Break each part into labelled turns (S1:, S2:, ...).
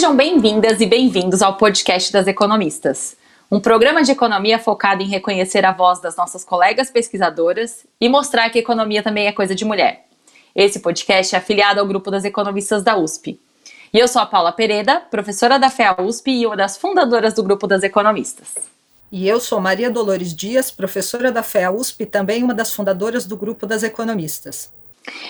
S1: Sejam bem-vindas e bem-vindos ao podcast das economistas, um programa de economia focado em reconhecer a voz das nossas colegas pesquisadoras e mostrar que economia também é coisa de mulher. Esse podcast é afiliado ao grupo das economistas da USP. E eu sou a Paula Pereira, professora da FEA USP e uma das fundadoras do grupo das economistas.
S2: E eu sou Maria Dolores Dias, professora da FEA USP e também uma das fundadoras do grupo das economistas.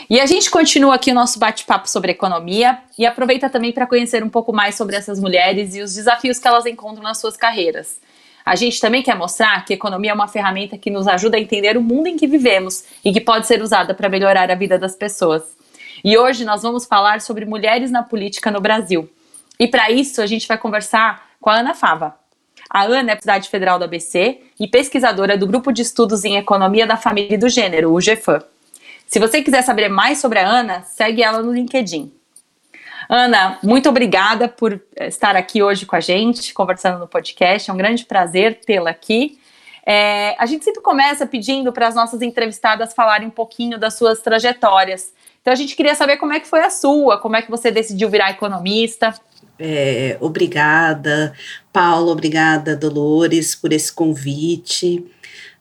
S1: E a gente continua aqui o nosso bate-papo sobre economia e aproveita também para conhecer um pouco mais sobre essas mulheres e os desafios que elas encontram nas suas carreiras. A gente também quer mostrar que economia é uma ferramenta que nos ajuda a entender o mundo em que vivemos e que pode ser usada para melhorar a vida das pessoas. E hoje nós vamos falar sobre mulheres na política no Brasil. E para isso a gente vai conversar com a Ana Fava. A Ana é Universidade Federal do ABC e pesquisadora do Grupo de Estudos em Economia da Família e do Gênero, o GFAM. Se você quiser saber mais sobre a Ana, segue ela no LinkedIn. Ana, muito obrigada por estar aqui hoje com a gente, conversando no podcast. É um grande prazer tê-la aqui. É, a gente sempre começa pedindo para as nossas entrevistadas falarem um pouquinho das suas trajetórias. Então a gente queria saber como é que foi a sua, como é que você decidiu virar economista.
S3: É, obrigada, Paulo, obrigada, Dolores, por esse convite.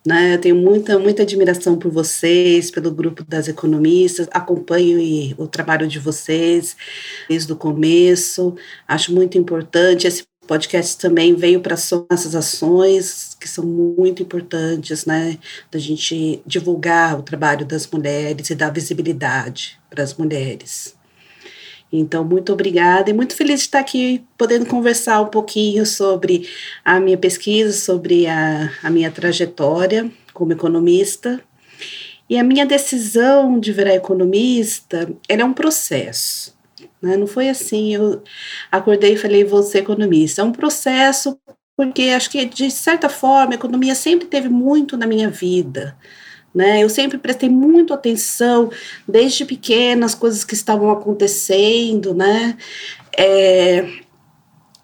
S3: Né? Eu tenho muita, muita admiração por vocês, pelo grupo das economistas, acompanho o trabalho de vocês desde o começo, acho muito importante. Esse podcast também veio para essas ações que são muito importantes, né? Da gente divulgar o trabalho das mulheres e dar visibilidade para as mulheres. Então, muito obrigada e muito feliz de estar aqui podendo conversar um pouquinho sobre a minha pesquisa, sobre a, a minha trajetória como economista. E a minha decisão de virar economista, ela é um processo. Né? Não foi assim, eu acordei e falei, vou ser economista. É um processo porque acho que, de certa forma, a economia sempre teve muito na minha vida. Né? Eu sempre prestei muito atenção, desde pequena, as coisas que estavam acontecendo, né? É,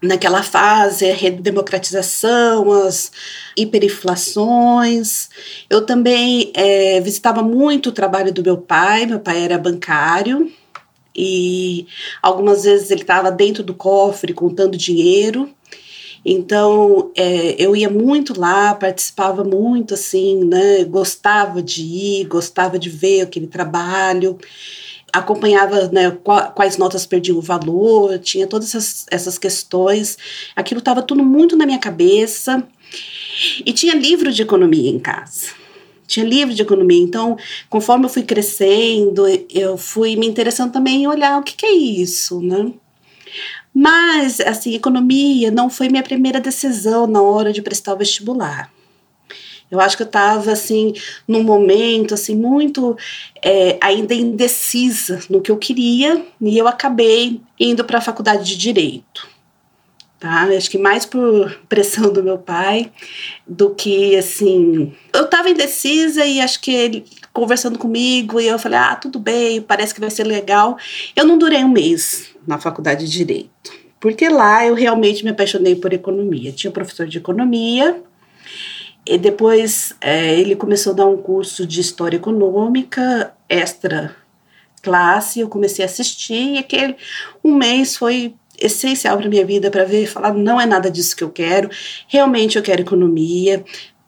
S3: naquela fase, a redemocratização, as hiperinflações. Eu também é, visitava muito o trabalho do meu pai, meu pai era bancário, e algumas vezes ele estava dentro do cofre contando dinheiro, então, é, eu ia muito lá, participava muito, assim, né? Gostava de ir, gostava de ver aquele trabalho, acompanhava né, quais notas perdiam o valor, tinha todas essas, essas questões. Aquilo estava tudo muito na minha cabeça. E tinha livro de economia em casa tinha livro de economia. Então, conforme eu fui crescendo, eu fui me interessando também em olhar o que, que é isso, né? Mas, assim, economia não foi minha primeira decisão na hora de prestar o vestibular. Eu acho que eu estava, assim, num momento, assim, muito é, ainda indecisa no que eu queria, e eu acabei indo para a faculdade de Direito. Tá? Acho que mais por pressão do meu pai do que, assim... Eu estava indecisa e acho que ele conversando comigo, e eu falei, ah, tudo bem, parece que vai ser legal. Eu não durei um mês na faculdade de Direito, porque lá eu realmente me apaixonei por economia. Tinha um professor de economia, e depois é, ele começou a dar um curso de História Econômica, extra classe, eu comecei a assistir, e aquele um mês foi essencial para minha vida para ver falar não é nada disso que eu quero. Realmente eu quero economia.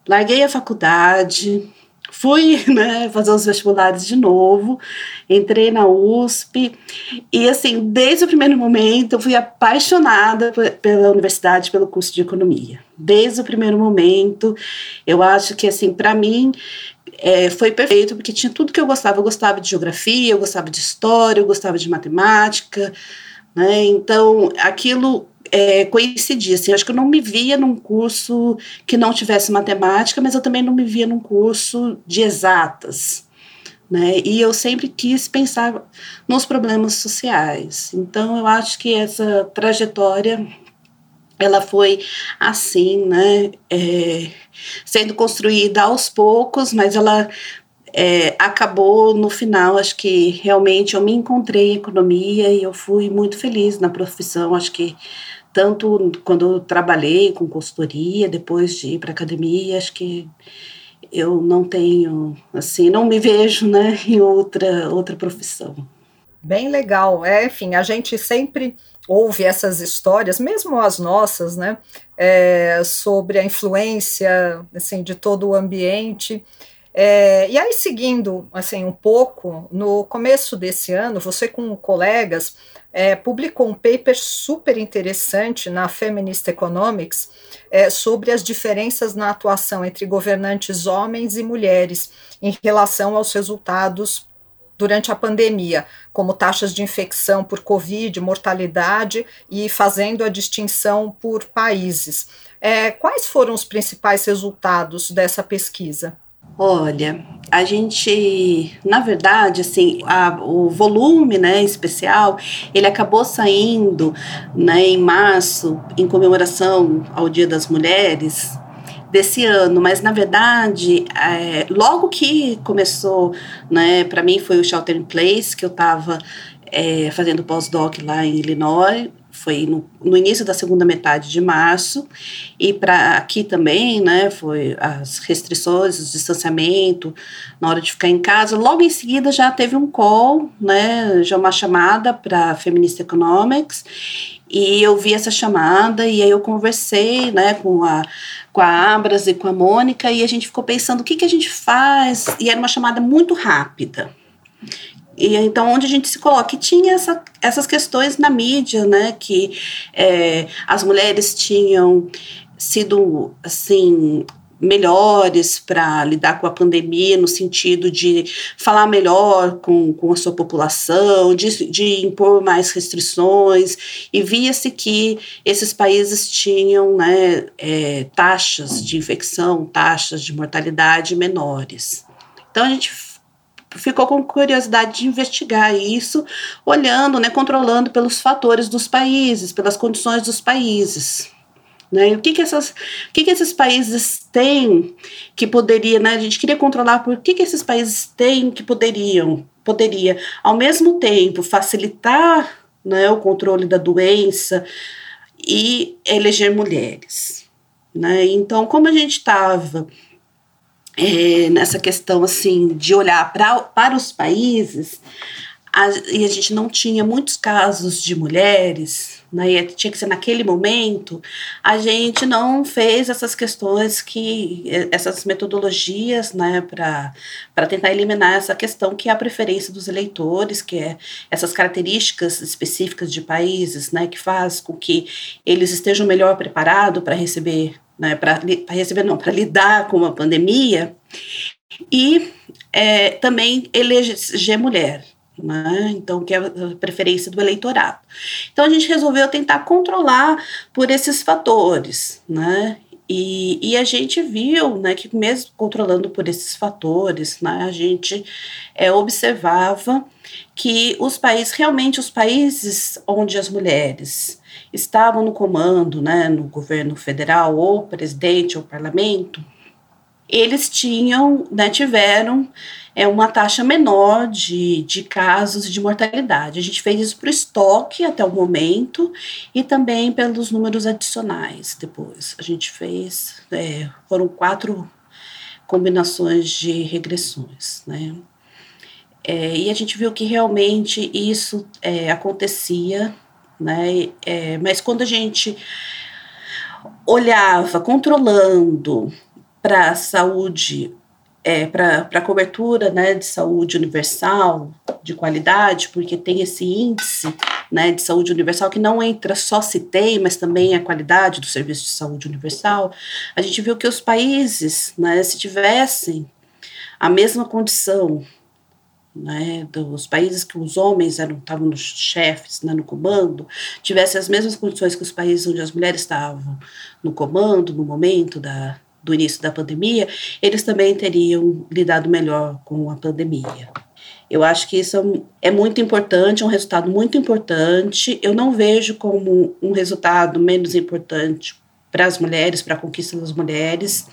S3: Larguei a faculdade fui né, fazer os vestibulares de novo, entrei na USP e assim, desde o primeiro momento eu fui apaixonada pela universidade, pelo curso de economia. Desde o primeiro momento, eu acho que assim, para mim é, foi perfeito, porque tinha tudo que eu gostava. Eu gostava de geografia, eu gostava de história, eu gostava de matemática, né? Então, aquilo é, coincidia. Assim, acho que eu não me via num curso que não tivesse matemática, mas eu também não me via num curso de exatas. Né? E eu sempre quis pensar nos problemas sociais. Então, eu acho que essa trajetória ela foi assim, né, é, sendo construída aos poucos, mas ela é, acabou no final, acho que realmente eu me encontrei em economia e eu fui muito feliz na profissão, acho que tanto quando eu trabalhei com consultoria, depois de ir para academia, acho que eu não tenho, assim, não me vejo, né, em outra outra profissão.
S2: Bem legal. É, enfim, a gente sempre ouve essas histórias, mesmo as nossas, né, é, sobre a influência assim, de todo o ambiente. É, e aí, seguindo assim um pouco, no começo desse ano, você com colegas é, publicou um paper super interessante na Feminist Economics é, sobre as diferenças na atuação entre governantes homens e mulheres em relação aos resultados durante a pandemia, como taxas de infecção por Covid, mortalidade e fazendo a distinção por países. É, quais foram os principais resultados dessa pesquisa?
S3: Olha, a gente, na verdade, assim, a, o volume, né, especial, ele acabou saindo, né, em março, em comemoração ao Dia das Mulheres desse ano, mas na verdade, é, logo que começou, né, para mim foi o Shelter in Place que eu estava é, fazendo pós-doc lá em Illinois, foi no, no, início da segunda metade de março, e para aqui também, né, foi as restrições, o distanciamento, na hora de ficar em casa. Logo em seguida já teve um call, né, já uma chamada para Feminist Economics, e eu vi essa chamada, e aí eu conversei, né, com a, com a Abras e com a Mônica, e a gente ficou pensando o que, que a gente faz, e era uma chamada muito rápida. E então, onde a gente se coloca? E tinha essa, essas questões na mídia, né? Que é, as mulheres tinham sido, assim, melhores para lidar com a pandemia, no sentido de falar melhor com, com a sua população, de, de impor mais restrições, e via-se que esses países tinham né, é, taxas de infecção, taxas de mortalidade menores. Então a gente ficou com curiosidade de investigar isso, olhando, né, controlando pelos fatores dos países, pelas condições dos países. Né? O que, que, essas, o que, que esses países têm que poderia, né? A gente queria controlar por que, que esses países têm que poderiam, poderia, ao mesmo tempo, facilitar né, o controle da doença e eleger mulheres. Né? Então, como a gente estava é, nessa questão assim de olhar pra, para os países a, e a gente não tinha muitos casos de mulheres, né, tinha que ser naquele momento, a gente não fez essas questões que, essas metodologias, né, para tentar eliminar essa questão que é a preferência dos eleitores, que é essas características específicas de países, né, que faz com que eles estejam melhor preparados para receber né, para receber, não, para lidar com a pandemia, e é, também eleger mulher. Né? Então, que é a preferência do eleitorado. Então, a gente resolveu tentar controlar por esses fatores, né? E, e, a gente viu né, que, mesmo controlando por esses fatores, né, a gente é, observava que os países, realmente os países onde as mulheres estavam no comando, né, no governo federal, ou presidente ou parlamento, eles tinham, né, tiveram é, uma taxa menor de, de casos de mortalidade. A gente fez isso para o estoque até o momento e também pelos números adicionais depois. A gente fez, é, foram quatro combinações de regressões, né? É, e a gente viu que realmente isso é, acontecia né? É, mas quando a gente olhava controlando para a saúde, é, para a cobertura né, de saúde universal, de qualidade, porque tem esse índice né, de saúde universal que não entra só se tem, mas também a qualidade do serviço de saúde universal, a gente viu que os países, né, se tivessem a mesma condição né, dos países que os homens eram estavam nos chefes, né, no comando, tivessem as mesmas condições que os países onde as mulheres estavam no comando no momento da, do início da pandemia, eles também teriam lidado melhor com a pandemia. Eu acho que isso é muito importante, é um resultado muito importante. Eu não vejo como um resultado menos importante para as mulheres, para a conquista das mulheres.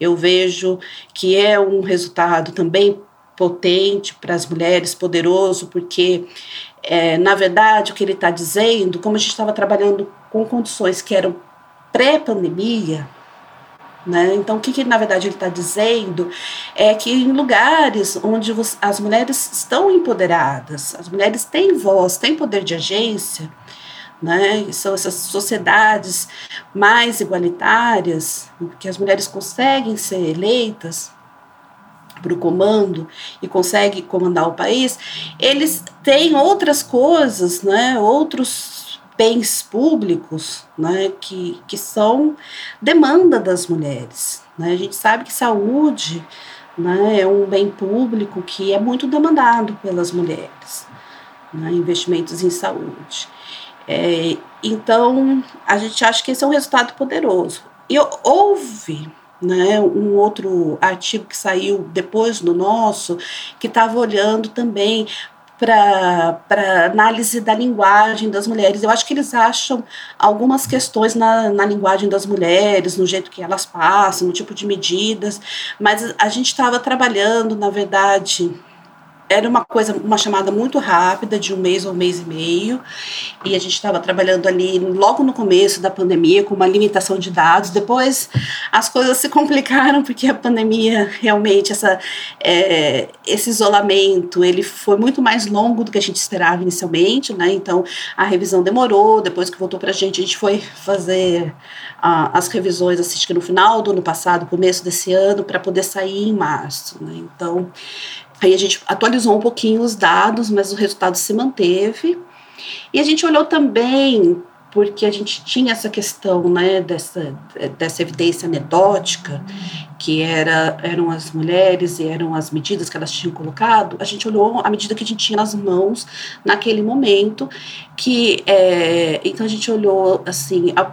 S3: Eu vejo que é um resultado também potente para as mulheres, poderoso, porque, é, na verdade, o que ele está dizendo, como a gente estava trabalhando com condições que eram pré-pandemia, Né? Então, o que, que na verdade ele está dizendo é que em lugares onde as mulheres estão empoderadas, as mulheres têm voz, têm poder de agência, né? são essas sociedades mais igualitárias, que as mulheres conseguem ser eleitas para o comando e conseguem comandar o país, eles têm outras coisas, né? outros bens públicos né, que, que são demanda das mulheres. Né? A gente sabe que saúde né, é um bem público que é muito demandado pelas mulheres, né, investimentos em saúde. É, então, a gente acha que esse é um resultado poderoso. E houve né, um outro artigo que saiu depois do nosso, que estava olhando também para análise da linguagem das mulheres. Eu acho que eles acham algumas questões na, na linguagem das mulheres, no jeito que elas passam, no tipo de medidas, mas a gente estava trabalhando, na verdade, era uma coisa, uma chamada muito rápida, de um mês ou um mês e meio, e a gente estava trabalhando ali logo no começo da pandemia, com uma limitação de dados. Depois as coisas se complicaram, porque a pandemia, realmente, essa, é, esse isolamento, ele foi muito mais longo do que a gente esperava inicialmente, né? Então a revisão demorou, depois que voltou para a gente, a gente foi fazer as revisões, que no final do ano passado, começo desse ano, para poder sair em março. Né? Então, Aí a gente atualizou um pouquinho os dados, mas o resultado se manteve. E a gente olhou também, porque a gente tinha essa questão né, dessa, dessa evidência anedótica, que era, eram as mulheres e eram as medidas que elas tinham colocado, a gente olhou a medida que a gente tinha nas mãos naquele momento, que é, então a gente olhou assim, a,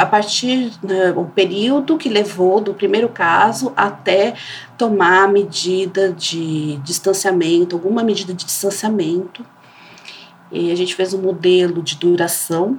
S3: a partir né, o período que levou do primeiro caso até tomar medida de distanciamento, alguma medida de distanciamento. E a gente fez um modelo de duração,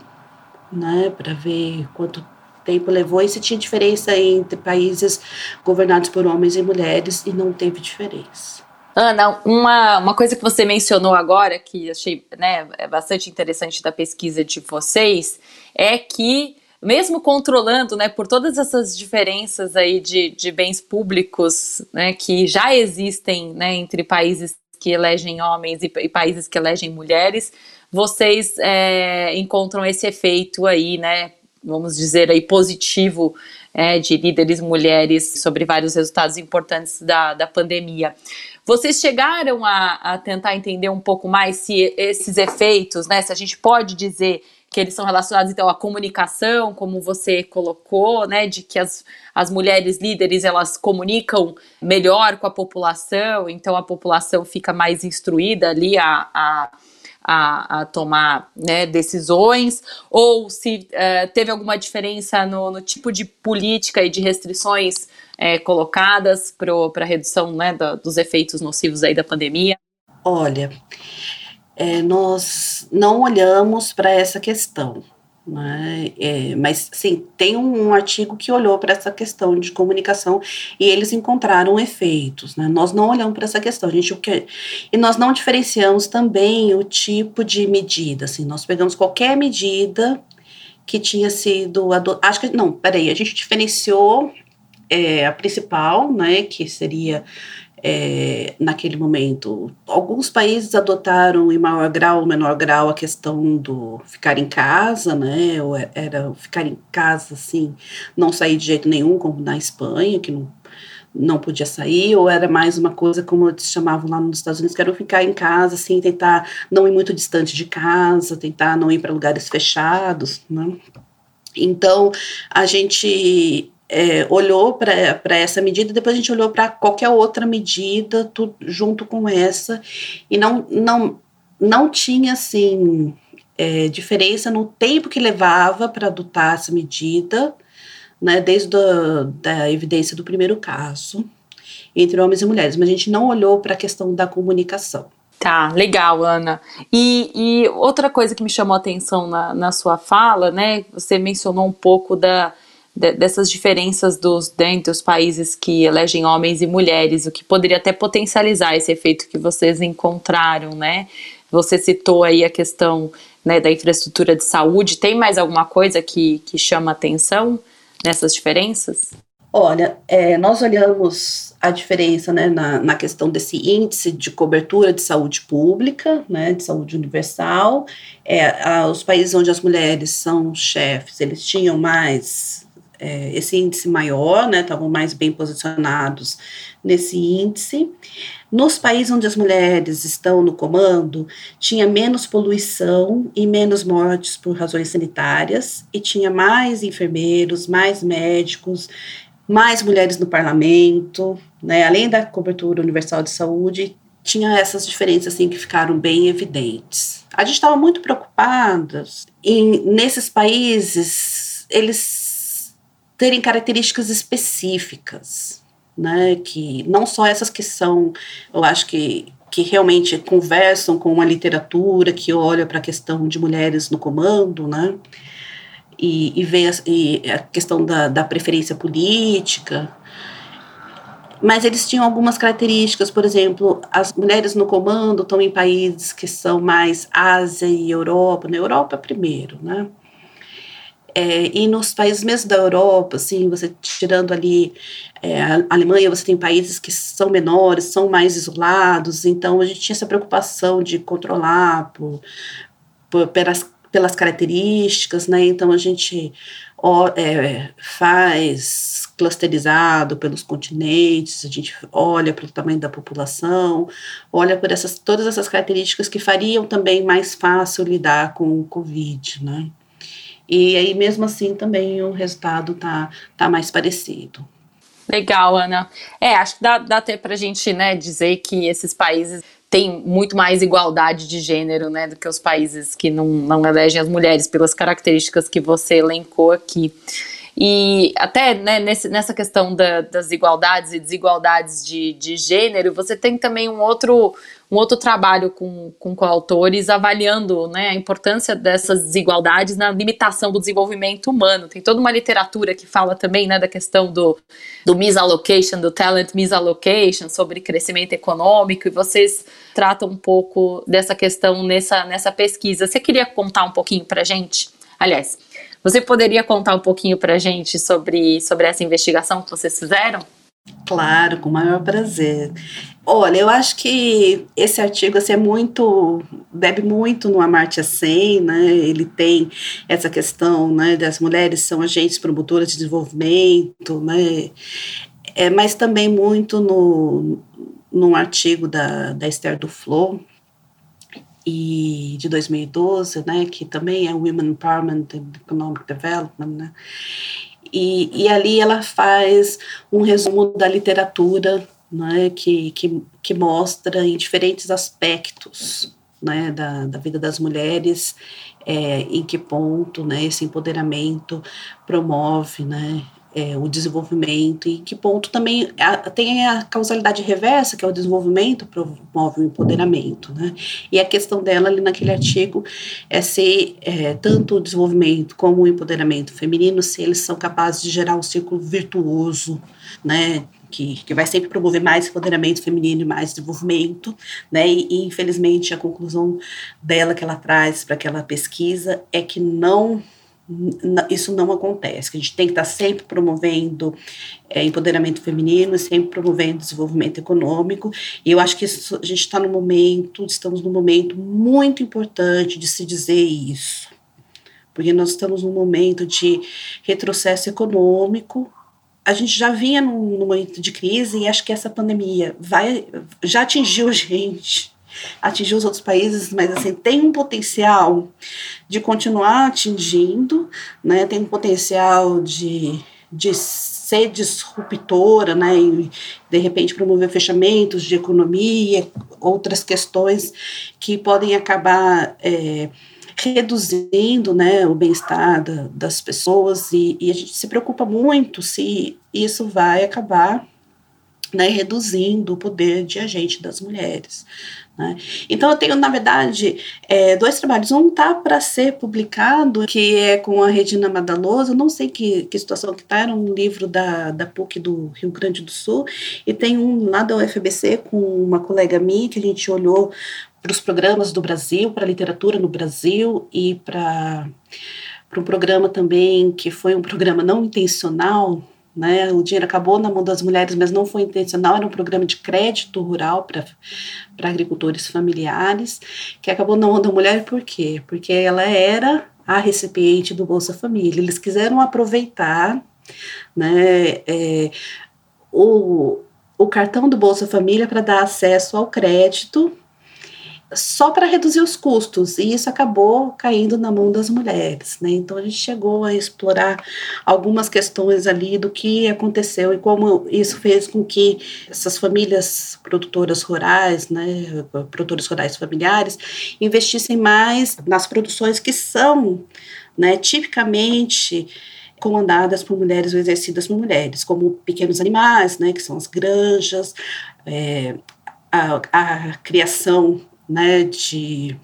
S3: né, para ver quanto tempo levou e se tinha diferença entre países governados por homens e mulheres e não teve diferença.
S1: Ana, uma, uma coisa que você mencionou agora, que achei né, é bastante interessante da pesquisa de vocês, é que mesmo controlando, né, por todas essas diferenças aí de, de bens públicos, né, que já existem, né, entre países que elegem homens e, e países que elegem mulheres, vocês é, encontram esse efeito aí, né, vamos dizer aí positivo é, de líderes mulheres sobre vários resultados importantes da, da pandemia. Vocês chegaram a, a tentar entender um pouco mais se esses efeitos, né, se a gente pode dizer que eles são relacionados então à comunicação, como você colocou, né, de que as, as mulheres líderes elas comunicam melhor com a população, então a população fica mais instruída ali a, a a, a, tomar né, decisões, ou se uh, teve alguma diferença no, no, tipo de política e de restrições é, colocadas para a redução né, dos efeitos nocivos aí da pandemia?
S3: Olha, é, nós não olhamos para essa questão. Né? É, mas sim, tem um, um artigo que olhou para essa questão de comunicação e eles encontraram efeitos. Né? Nós não olhamos para essa questão, a gente o que e nós não diferenciamos também o tipo de medida. Assim, nós pegamos qualquer medida que tinha sido adotada. Acho que não, peraí, a gente diferenciou é, a principal, né, que seria é, naquele momento. Alguns países adotaram em maior grau ou menor grau a questão do ficar em casa, né? Ou era ficar em casa, assim, não sair de jeito nenhum, como na Espanha, que não, não podia sair, ou era mais uma coisa como eles chamavam lá nos Estados Unidos, que era ficar em casa, assim, tentar não ir muito distante de casa, tentar não ir para lugares fechados, né? Então, a gente é, olhou para essa medida, depois a gente olhou para qualquer outra medida tudo, junto com essa, e não, não, não tinha assim é, diferença no tempo que levava para adotar essa medida, né, desde a da evidência do primeiro caso, entre homens e mulheres, mas a gente não olhou para a questão da comunicação.
S1: Tá, legal, Ana. E, e outra coisa que me chamou a atenção na, na sua fala, né, você mencionou um pouco da de, dessas diferenças dos, dentro dos países que elegem homens e mulheres, o que poderia até potencializar esse efeito que vocês encontraram, né? Você citou aí a questão né, da infraestrutura de saúde. Tem mais alguma coisa que, que chama atenção nessas diferenças?
S3: Olha, é, nós olhamos a diferença né, na, na questão desse índice de cobertura de saúde pública, né, de saúde universal. É, a, os países onde as mulheres são chefes, eles tinham mais é, esse índice maior, né, estavam mais bem posicionados nesse índice. Nos países onde as mulheres estão no comando, tinha menos poluição e menos mortes por razões sanitárias, e tinha mais enfermeiros, mais médicos, mais mulheres no parlamento, né? Além da cobertura universal de saúde, tinha essas diferenças assim que ficaram bem evidentes. A gente estava muito preocupadas em nesses países eles terem características específicas, né? Que não só essas que são, eu acho que que realmente conversam com uma literatura que olha para a questão de mulheres no comando, né? e, e vê a, e a questão da, da preferência política, mas eles tinham algumas características, por exemplo, as mulheres no comando estão em países que são mais Ásia e Europa, na Europa primeiro, né? É, e nos países mesmo da Europa, assim, você tirando ali é, a Alemanha, você tem países que são menores, são mais isolados, então a gente tinha essa preocupação de controlar por, por pelas pelas características, né? Então a gente ó, é, faz clusterizado pelos continentes, a gente olha pelo tamanho da população, olha por essas todas essas características que fariam também mais fácil lidar com o Covid, né? E aí mesmo assim também o resultado tá, tá mais parecido.
S1: Legal, Ana. É, acho que dá, dá até pra gente né, dizer que esses países tem muito mais igualdade de gênero, né, do que os países que não, não elegem as mulheres, pelas características que você elencou aqui. E até né, nesse, nessa questão da, das igualdades e desigualdades de, de gênero, você tem também um outro, um outro trabalho com, com coautores avaliando né, a importância dessas desigualdades na limitação do desenvolvimento humano. Tem toda uma literatura que fala também né, da questão do, do misallocation, do talent misallocation, sobre crescimento econômico, e vocês tratam um pouco dessa questão nessa, nessa pesquisa. Você queria contar um pouquinho para gente? Aliás, você poderia contar um pouquinho para gente sobre, sobre essa investigação que vocês fizeram?
S3: Claro, com o maior prazer. Olha, eu acho que esse artigo assim, é muito, bebe muito no Amartya Sen, né? Ele tem essa questão, né, das mulheres são agentes promotoras de desenvolvimento, né? É, mas também muito no num artigo da, da Esther Duflo, e de 2012, né, que também é Women Empowerment and Economic Development, né, e, e ali ela faz um resumo da literatura né, que, que, que mostra em diferentes aspectos né, da, da vida das mulheres, é, em que ponto né, esse empoderamento promove né, é, o desenvolvimento e que ponto também a, tem a causalidade reversa, que é o desenvolvimento promove o empoderamento, né? E a questão dela ali naquele artigo é se é, tanto o desenvolvimento como o empoderamento feminino, se eles são capazes de gerar um círculo virtuoso, né? Que, que vai sempre promover mais empoderamento feminino e mais desenvolvimento, né? E, e infelizmente a conclusão dela que ela traz para aquela pesquisa é que não isso não acontece, a gente tem que estar sempre promovendo é, empoderamento feminino, sempre promovendo desenvolvimento econômico, e eu acho que isso, a gente está no momento, estamos num momento muito importante de se dizer isso, porque nós estamos num momento de retrocesso econômico, a gente já vinha num, num momento de crise e acho que essa pandemia vai, já atingiu a gente, atingir os outros países, mas assim, tem um potencial de continuar atingindo, né? Tem um potencial de, de ser disruptora, né? E de repente promover fechamentos de economia, outras questões que podem acabar é, reduzindo né, o bem-estar da, das pessoas e, e, a gente se preocupa muito se isso vai acabar né, reduzindo o poder de agente das mulheres. Né? Então, eu tenho, na verdade, é, dois trabalhos. Um tá para ser publicado, que é com a Regina Madaloso, não sei que, que situação que está, era um livro da, da PUC do Rio Grande do Sul, e tem um lá da UFBC com uma colega minha, que a gente olhou para os programas do Brasil, para a literatura no Brasil e para para um programa também que foi um programa não intencional né? O dinheiro acabou na mão das mulheres, mas não foi intencional, era um programa de crédito rural para agricultores familiares, que acabou na mão da mulher por quê? Porque ela era a recipiente do Bolsa Família. Eles quiseram aproveitar né, é, o, o cartão do Bolsa Família para dar acesso ao crédito só para reduzir os custos, e isso acabou caindo na mão das mulheres. Né? Então a gente chegou a explorar algumas questões ali do que aconteceu e como isso fez com que essas famílias produtoras rurais, né, produtores rurais familiares, investissem mais nas produções que são né, tipicamente comandadas por mulheres ou exercidas por mulheres, como pequenos animais, né, que são as granjas, é, a, a criação né, de,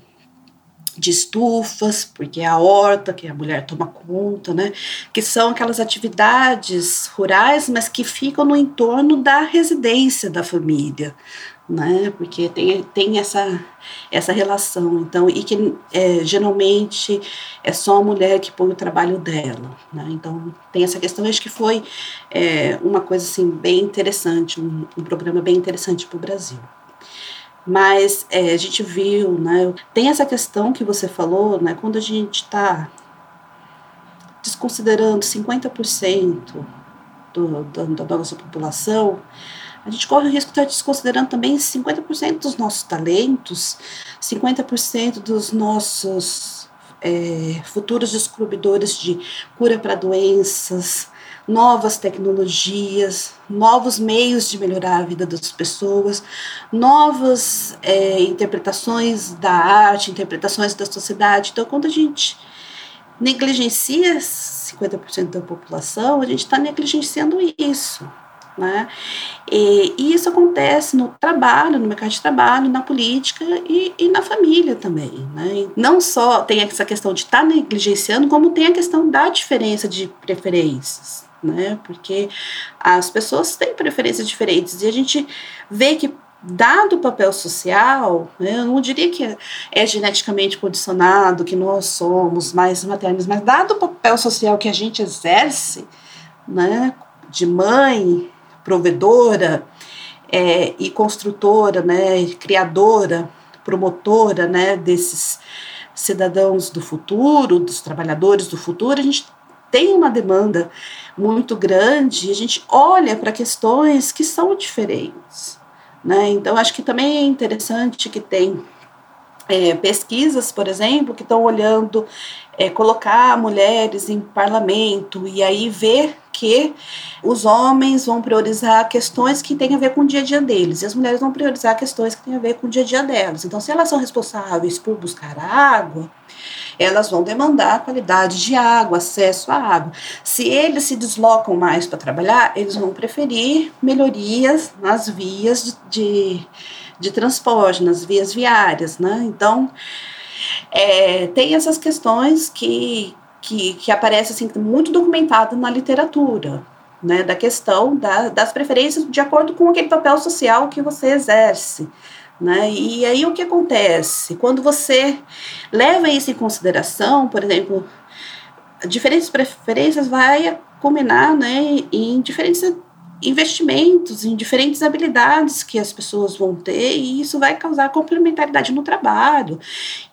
S3: de estufas, porque é a horta que a mulher toma conta, né, que são aquelas atividades rurais, mas que ficam no entorno da residência da família, né, porque tem, tem essa, essa relação, então, e que é, geralmente é só a mulher que põe o trabalho dela, né, então tem essa questão, acho que foi é, uma coisa, assim, bem interessante, um, um programa bem interessante para o Brasil. Mas é, a gente viu, né? Tem essa questão que você falou, né? Quando a gente está desconsiderando 50% do, do, da nossa população, a gente corre o risco de estar desconsiderando também 50% dos nossos talentos, 50% dos nossos é, futuros descobridores de cura para doenças, novas tecnologias, novos meios de melhorar a vida das pessoas, novas é, interpretações da arte, interpretações da sociedade. Então, quando a gente negligencia 50% da população, a gente está negligenciando isso. Né? E, e, isso acontece no trabalho, no mercado de trabalho, na política e, e na família também. Né? Não só tem essa questão de estar tá negligenciando, como tem a questão da diferença de preferências né? Porque as pessoas têm preferências diferentes e a gente vê que dado o papel social, né, eu não diria que é, geneticamente condicionado, que nós somos mais maternos, mas dado o papel social que a gente exerce, né, de mãe, provedora é, e construtora, né, criadora, promotora, né, desses cidadãos do futuro, dos trabalhadores do futuro, a gente tem uma demanda muito grande, a gente olha para questões que são diferentes. Né? Então, acho que também é interessante que tem é, pesquisas, por exemplo, que estão olhando é, colocar mulheres em parlamento e aí ver que os homens vão priorizar questões que têm a ver com o dia a dia deles e as mulheres vão priorizar questões que têm a ver com o dia a dia delas. Então, se elas são responsáveis por buscar água, elas vão demandar qualidade de água, acesso à água. Se eles se deslocam mais para trabalhar, eles vão preferir melhorias nas vias de, de, transporte, nas vias viárias, né? Então, é, tem essas questões que, que, que aparecem assim, muito documentadas na literatura, né, da questão da, das preferências de acordo com aquele papel social que você exerce. Né? E aí o que acontece? Quando você leva isso em consideração, por exemplo, diferentes preferências vai culminar né, em diferentes investimentos em diferentes habilidades que as pessoas vão ter e isso vai causar complementaridade no trabalho.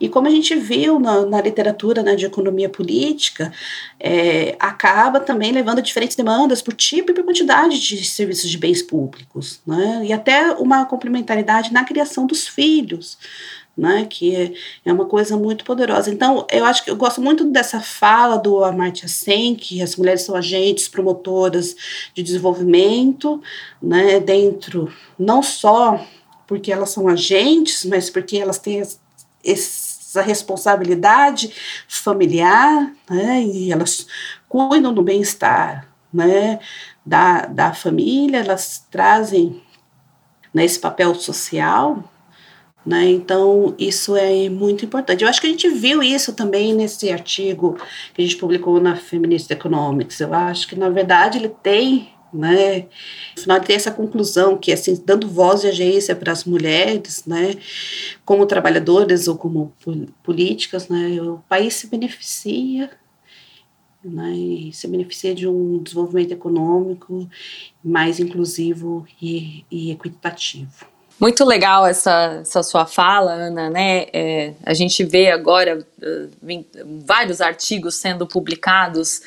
S3: E como a gente viu na, na literatura né, de economia política, é, acaba também levando a diferentes demandas por tipo e por quantidade de serviços de bens públicos, né? e até uma complementaridade na criação dos filhos né, que é, é uma coisa muito poderosa. Então, eu acho que eu gosto muito dessa fala do Amartya Sen, que as mulheres são agentes promotoras de desenvolvimento, né, dentro, não só porque elas são agentes, mas porque elas têm essa responsabilidade familiar, né, e elas cuidam do bem-estar, né, da, da família, elas trazem né, esse papel social, né? Então, isso é muito importante. Eu acho que a gente viu isso também nesse artigo que a gente publicou na Feminist Economics. Eu acho que, na verdade, ele tem, né, no final, ele tem essa conclusão que, assim, dando voz e agência para as mulheres, né, como trabalhadoras ou como políticas, né, o país se beneficia né, e se beneficia de um desenvolvimento econômico mais inclusivo e, e equitativo.
S1: Muito legal essa, essa sua fala, Ana, né? É, a gente vê agora uh, vários artigos sendo publicados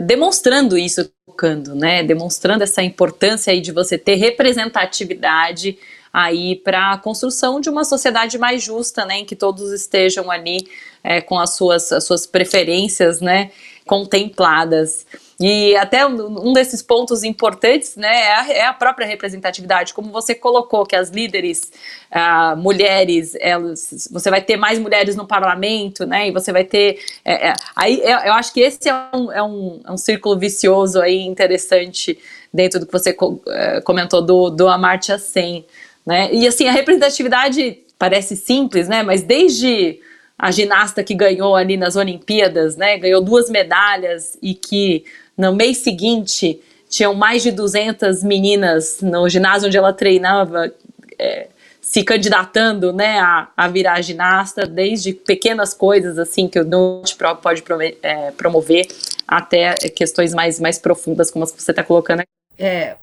S1: demonstrando isso, tocando, né? Demonstrando essa importância aí de você ter representatividade aí para a construção de uma sociedade mais justa, né? Em que todos estejam ali é, com as suas, as suas preferências, né? Contempladas. E até um desses pontos importantes né, é a, é a própria representatividade, como você colocou, que as líderes uh, mulheres, elas, você vai ter mais mulheres no parlamento, né? E você vai ter. É, é, aí eu acho que esse é um, é, um, é um círculo vicioso aí interessante dentro do que você co é, comentou do, do Amartya Sen. Né? E assim, a representatividade parece simples, né? Mas desde a ginasta que ganhou ali nas Olimpíadas, né? Ganhou duas medalhas e que no mês seguinte, tinham mais de 200 meninas no ginásio onde ela treinava, é, se candidatando né, a, a virar ginasta, desde pequenas coisas assim que o Nut pode promover, é, promover, até questões mais, mais profundas, como você está colocando aqui.
S2: É,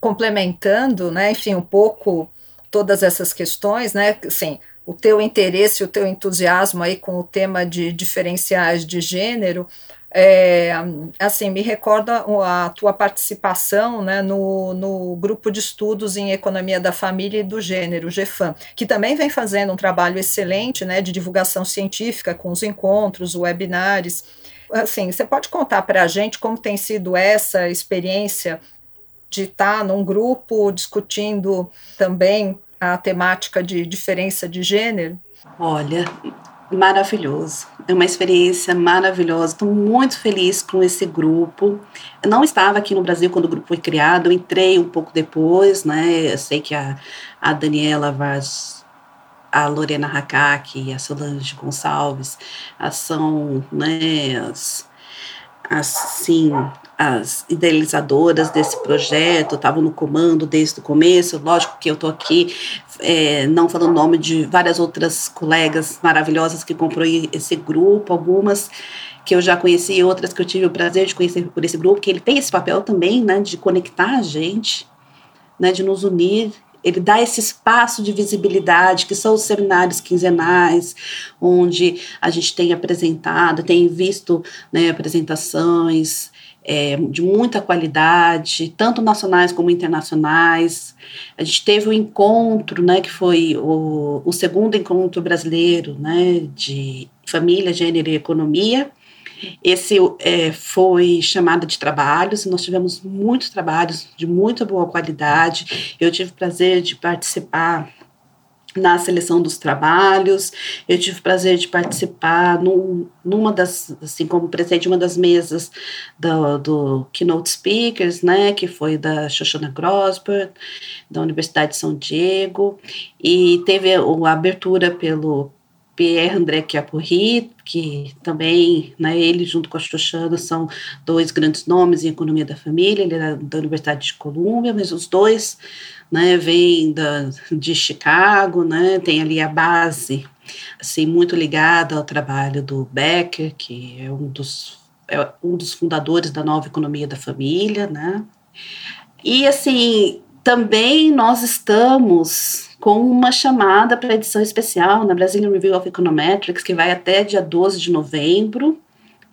S2: complementando, né, enfim, um pouco todas essas questões, né, assim, o teu interesse, o teu entusiasmo aí com o tema de diferenciais de gênero, é, assim, me recorda a tua participação né, no, no grupo de estudos em economia da família e do gênero, GEFAM, que também vem fazendo um trabalho excelente né, de divulgação científica com os encontros, webinars. Assim, você pode contar para a gente como tem sido essa experiência de estar num grupo discutindo também a temática de diferença de gênero?
S3: Olha, maravilhoso. É uma experiência maravilhosa. Estou muito feliz com esse grupo. Eu não estava aqui no Brasil quando o grupo foi criado, eu entrei um pouco depois, né? Eu sei que a, a Daniela Vaz, a Lorena Hakak a Solange Gonçalves são né, as, assim, as idealizadoras desse projeto, estavam no comando desde o começo. Lógico que eu estou aqui é, não falando o nome de várias outras colegas maravilhosas que comprou esse grupo, algumas que eu já conheci e outras que eu tive o prazer de conhecer por esse grupo, que ele tem esse papel também, né, de conectar a gente, né, de nos unir. Ele dá esse espaço de visibilidade, que são os seminários quinzenais, onde a gente tem apresentado, tem visto né, apresentações é, de muita qualidade, tanto nacionais como internacionais. A gente teve o um encontro, né, que foi o, o segundo encontro brasileiro né, de família, gênero e economia, esse é, foi chamada de trabalhos, nós tivemos muitos trabalhos de muito boa qualidade. Eu tive o prazer de participar na seleção dos trabalhos. Eu tive o prazer de participar num, numa das, assim, como presidente de uma das mesas do, do Keynote Speakers, né, que foi da Shoshana Grosberg, da Universidade de São Diego, e teve a abertura pelo Pierre André Chiapurri, que também, né, ele junto com a Xoxana são dois grandes nomes em economia da família, ele era da Universidade de Colômbia, mas os dois, né, vêm da, de Chicago, né, tem ali a base, assim, muito ligada ao trabalho do Becker, que é um dos, é um dos fundadores da nova economia da família, né, e assim, também nós estamos com uma chamada para edição especial na Brazilian Review of Econometrics, que vai até dia 12 de novembro.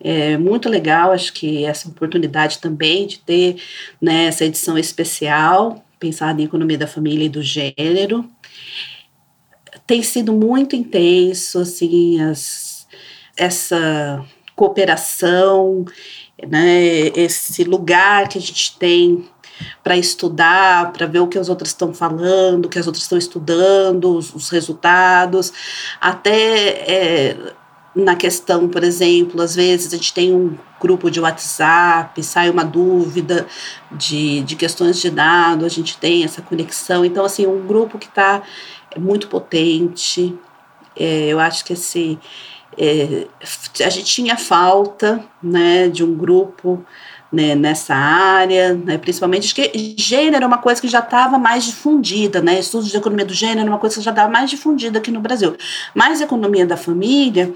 S3: É muito legal, acho que essa oportunidade também de ter né, essa edição especial, pensada em economia da família e do gênero. Tem sido muito intenso, assim, as, essa cooperação, né, esse lugar que a gente tem para estudar, para ver o que as outras estão falando, o que as outras estão estudando, os, os resultados, até é, na questão, por exemplo, às vezes a gente tem um grupo de WhatsApp, sai uma dúvida de, de questões de dado, a gente tem essa conexão. Então, assim, um grupo que está muito potente. É, eu acho que esse, é, a gente tinha falta né, de um grupo né, nessa área, né, principalmente que gênero é uma coisa que já estava mais difundida, né, estudos de economia do gênero é uma coisa que já estava mais difundida aqui no Brasil. Mas economia da família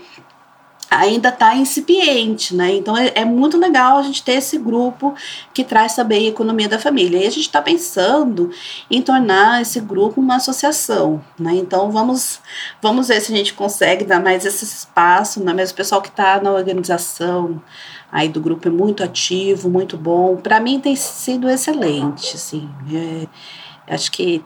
S3: ainda está incipiente, né? Então é, é, muito legal a gente ter esse grupo que traz também a economia da família. E a gente está pensando em tornar esse grupo uma associação, né? Então vamos vamos ver se a gente consegue dar mais esse espaço, né? Mas o pessoal que está na organização aí do grupo é muito ativo, muito bom. Para mim tem sido excelente, assim. É, acho que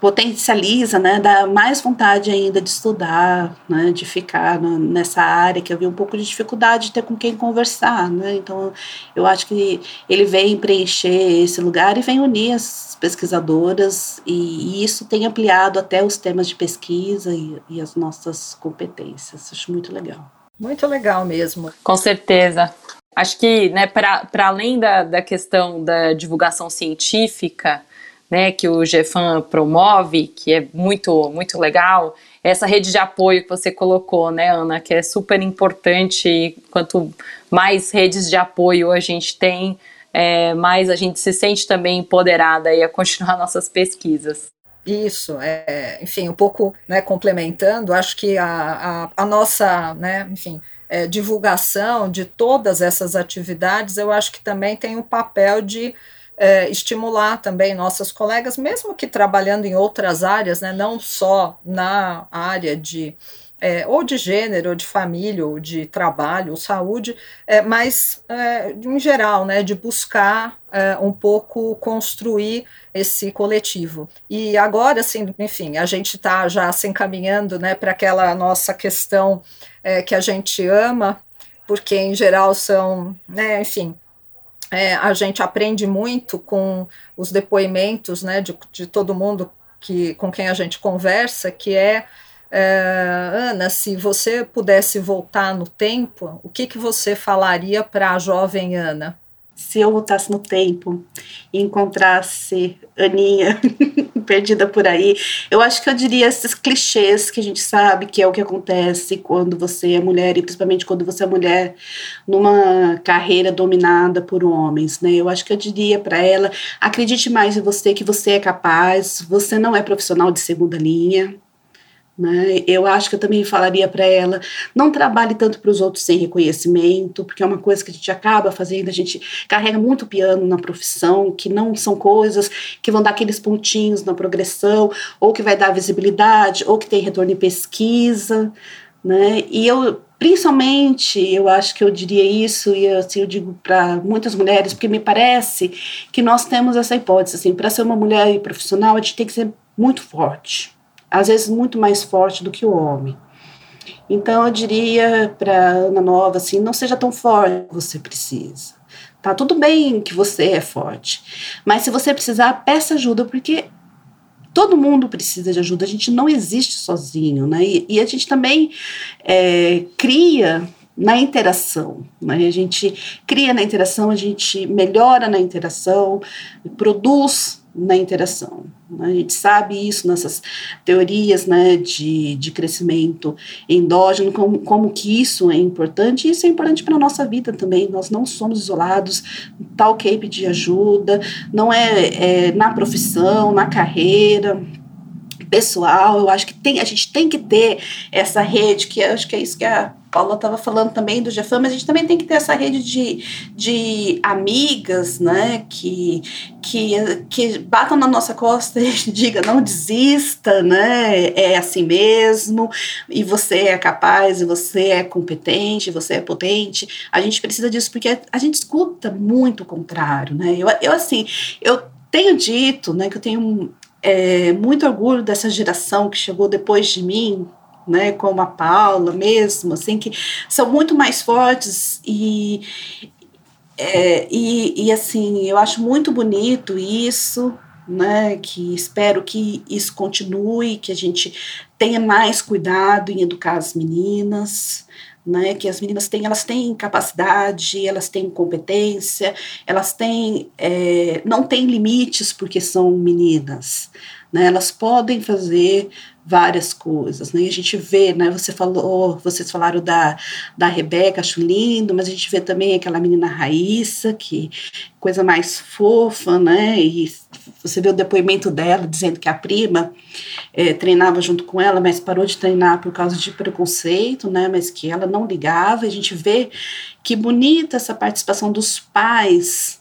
S3: potencializa, né, dá mais vontade ainda de estudar, né, de ficar no, nessa área que eu vi um pouco de dificuldade de ter com quem conversar, né, então eu acho que ele vem preencher esse lugar e vem unir as pesquisadoras e, e isso tem ampliado até os temas de pesquisa e, e as nossas competências, acho muito legal.
S2: Muito legal mesmo.
S1: Com certeza. Acho que, né, para além da, da questão da divulgação científica, né, que o GFAM promove, que é muito, muito legal, essa rede de apoio que você colocou, né, Ana, que é super importante. Quanto mais redes de apoio a gente tem, é, mais a gente se sente também empoderada a continuar nossas pesquisas.
S2: Isso, é, enfim, um pouco né, complementando, acho que a, a, a nossa, né, enfim, é, divulgação de todas essas atividades, eu acho que também tem um papel de é, estimular também nossas colegas, mesmo que trabalhando em outras áreas, né, não só na área de é, ou de gênero, ou de família, ou de trabalho, ou saúde, é, mas é, em geral, né, de buscar é, um pouco construir esse coletivo. E agora, assim, enfim, a gente está já se encaminhando né, para aquela nossa questão é, que a gente ama, porque em geral são, né, enfim, é, a gente aprende muito com os depoimentos né, de, de todo mundo que, com quem a gente conversa, que é, é, Ana, se você pudesse voltar no tempo, o que, que você falaria para a jovem Ana?
S3: se eu voltasse no tempo e encontrasse Aninha perdida por aí, eu acho que eu diria esses clichês que a gente sabe que é o que acontece quando você é mulher e principalmente quando você é mulher numa carreira dominada por homens, né? Eu acho que eu diria para ela: acredite mais em você, que você é capaz, você não é profissional de segunda linha. Né? Eu acho que eu também falaria para ela: não trabalhe tanto para os outros sem reconhecimento, porque é uma coisa que a gente acaba fazendo, a gente carrega muito piano na profissão, que não são coisas que vão dar aqueles pontinhos na progressão, ou que vai dar visibilidade, ou que tem retorno em pesquisa. Né? E eu, principalmente, eu acho que eu diria isso, e assim, eu digo para muitas mulheres, porque me parece que nós temos essa hipótese: assim, para ser uma mulher profissional, a gente tem que ser muito forte às vezes muito mais forte do que o homem. Então eu diria para Ana Nova assim, não seja tão forte que você precisa. Tá tudo bem que você é forte, mas se você precisar, peça ajuda porque todo mundo precisa de ajuda. A gente não existe sozinho, né? E, e a gente também é, cria na interação. Né? A gente cria na interação, a gente melhora na interação, produz na interação. Né? A gente sabe isso nessas teorias né, de, de crescimento endógeno, como, como que isso é importante, e isso é importante para a nossa vida também. Nós não somos isolados, tal que pedir ajuda, não é, é na profissão, na carreira, pessoal, eu acho que tem, a gente tem que ter essa rede, que eu acho que é isso que a Paula estava falando também do GFAM, mas a gente também tem que ter essa rede de, de amigas, né, que, que, que batam na nossa costa e digam, não desista, né, é assim mesmo, e você é capaz, e você é competente, você é potente. A gente precisa disso porque a gente escuta muito o contrário, né, eu, eu assim, eu tenho dito, né, que eu tenho é, muito orgulho dessa geração que chegou depois de mim, né, como a Paula mesmo, assim, que são muito mais fortes e, é, e, e, assim, eu acho muito bonito isso, né, que espero que isso continue, que a gente tenha mais cuidado em educar as meninas, né, que as meninas têm, elas têm capacidade, elas têm competência, elas têm, é, não têm limites porque são meninas, né, elas podem fazer várias coisas, né? E a gente vê, né? Você falou, vocês falaram da, da Rebeca, acho lindo, mas a gente vê também aquela menina Raíssa, que coisa mais fofa, né? E você vê o depoimento dela dizendo que a prima é, treinava junto com ela, mas parou de treinar por causa de preconceito, né? Mas que ela não ligava. A gente vê que bonita essa participação dos pais,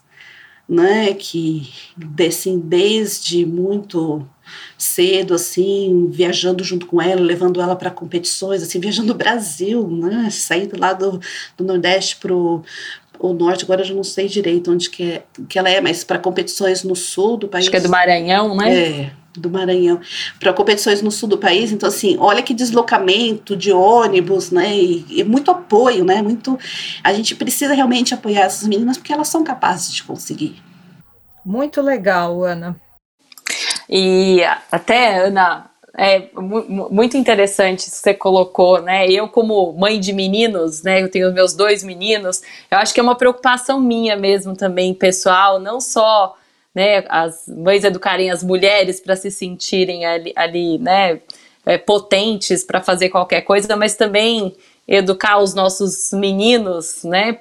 S3: né? Que assim, desde muito cedo, assim, viajando junto com ela, levando ela para competições, assim, viajando o Brasil, né? Saindo lá do, do Nordeste pro o norte, agora eu já não sei direito onde que, é, que ela é, mas para competições no sul do país.
S1: Acho que é do Maranhão, né?
S3: É, do Maranhão. Para competições no sul do país, então assim, olha que deslocamento de ônibus, né? E, e, muito apoio, né? Muito. A gente precisa realmente apoiar essas meninas porque elas são capazes de conseguir.
S2: Muito legal, Ana.
S1: E até, Ana, é muito interessante isso que você colocou, né? Eu, como mãe de meninos, né? Eu tenho meus dois meninos, eu acho que é uma preocupação minha mesmo também, pessoal, não só né, as mães educarem as mulheres para se sentirem ali, ali né, é, potentes para fazer qualquer coisa, mas também educar os nossos meninos, né,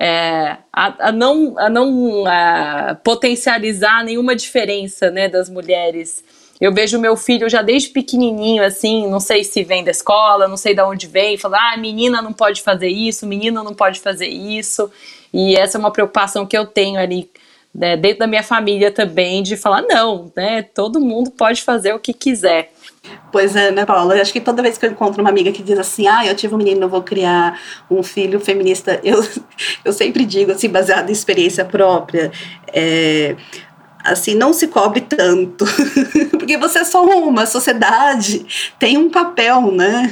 S1: é, a, a, não, a não a potencializar nenhuma diferença né, das mulheres. Eu vejo meu filho já desde pequenininho, assim, não sei se vem da escola, não sei de onde vem, falar, ah, menina não pode fazer isso, menino não pode fazer isso. E essa é uma preocupação que eu tenho ali né, dentro da minha família também, de falar, não, né, todo mundo pode fazer o que quiser.
S3: Pois é, né, Paula? Eu acho que toda vez que eu encontro uma amiga que diz assim, ah, eu tive um menino, eu vou criar um filho feminista, eu, eu sempre digo, assim, baseado em experiência própria, é, assim, não se cobre tanto, porque você é só uma, a sociedade tem um papel, né?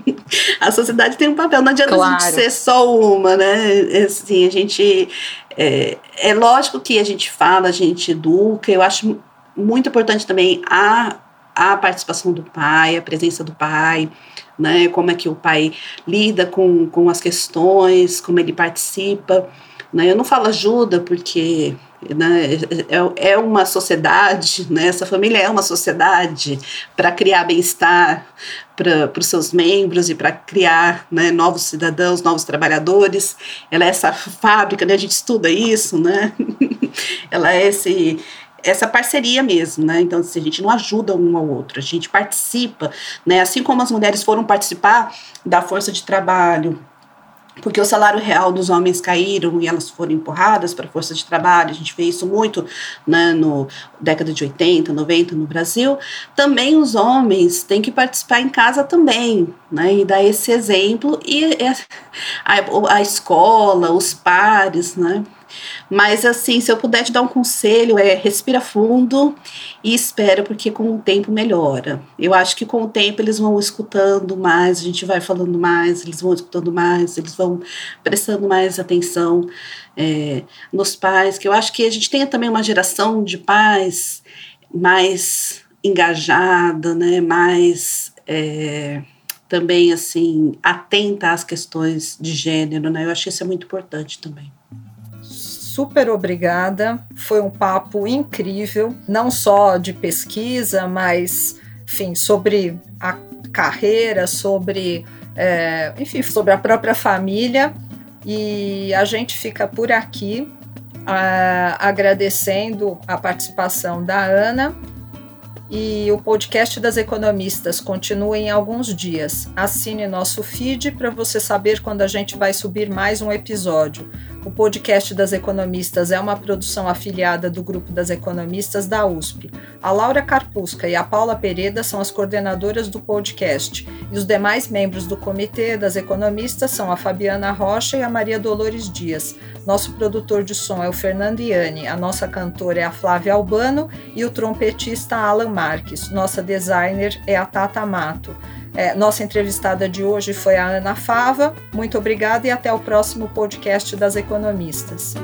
S3: a sociedade tem um papel, não adianta claro. a gente ser só uma, né? Assim, a gente, é, é lógico que a gente fala, a gente educa, eu acho muito importante também a a participação do pai, a presença do pai, né, como é que o pai lida com, com as questões, como ele participa. Né, eu não falo ajuda porque né, é, é uma sociedade, né, essa família é uma sociedade para criar bem-estar para os seus membros e para criar né, novos cidadãos, novos trabalhadores. Ela é essa fábrica, né, a gente estuda isso, né? ela é esse essa parceria mesmo, né? Então, se a gente não ajuda um ao outro, a gente participa, né? Assim como as mulheres foram participar da força de trabalho, porque o salário real dos homens caíram e elas foram empurradas para a força de trabalho, a gente vê isso muito né, no década de 80, 90 no Brasil, também os homens têm que participar em casa também, né, e dar esse exemplo, e a, a escola, os pares, né, mas assim, se eu puder te dar um conselho, é respira fundo e espera, porque com o tempo melhora. Eu acho que com o tempo eles vão escutando mais, a gente vai falando mais, eles vão escutando mais, eles vão prestando mais atenção é, nos pais, que eu acho que a gente tem também uma geração de pais mais engajada, né, mais é, também assim atenta às questões de gênero, né? Eu acho que isso é muito importante também
S2: super obrigada. Foi um papo incrível, não só de pesquisa, mas, enfim, sobre a carreira, sobre, é, enfim, sobre a própria família. E a gente fica por aqui agradecendo a participação da Ana. E o podcast das economistas continua em alguns dias. Assine nosso feed para você saber quando a gente vai subir mais um episódio. O podcast das economistas é uma produção afiliada do Grupo das Economistas da USP. A Laura Carpusca e a Paula Pereda são as coordenadoras do podcast, e os demais membros do Comitê das Economistas são a Fabiana Rocha e a Maria Dolores Dias. Nosso produtor de som é o Fernando Iani, a nossa cantora é a Flávia Albano e o trompetista Alan Marques. Nossa designer é a Tata Mato. É, nossa entrevistada de hoje foi a Ana Fava. Muito obrigada e até o próximo podcast das Economistas.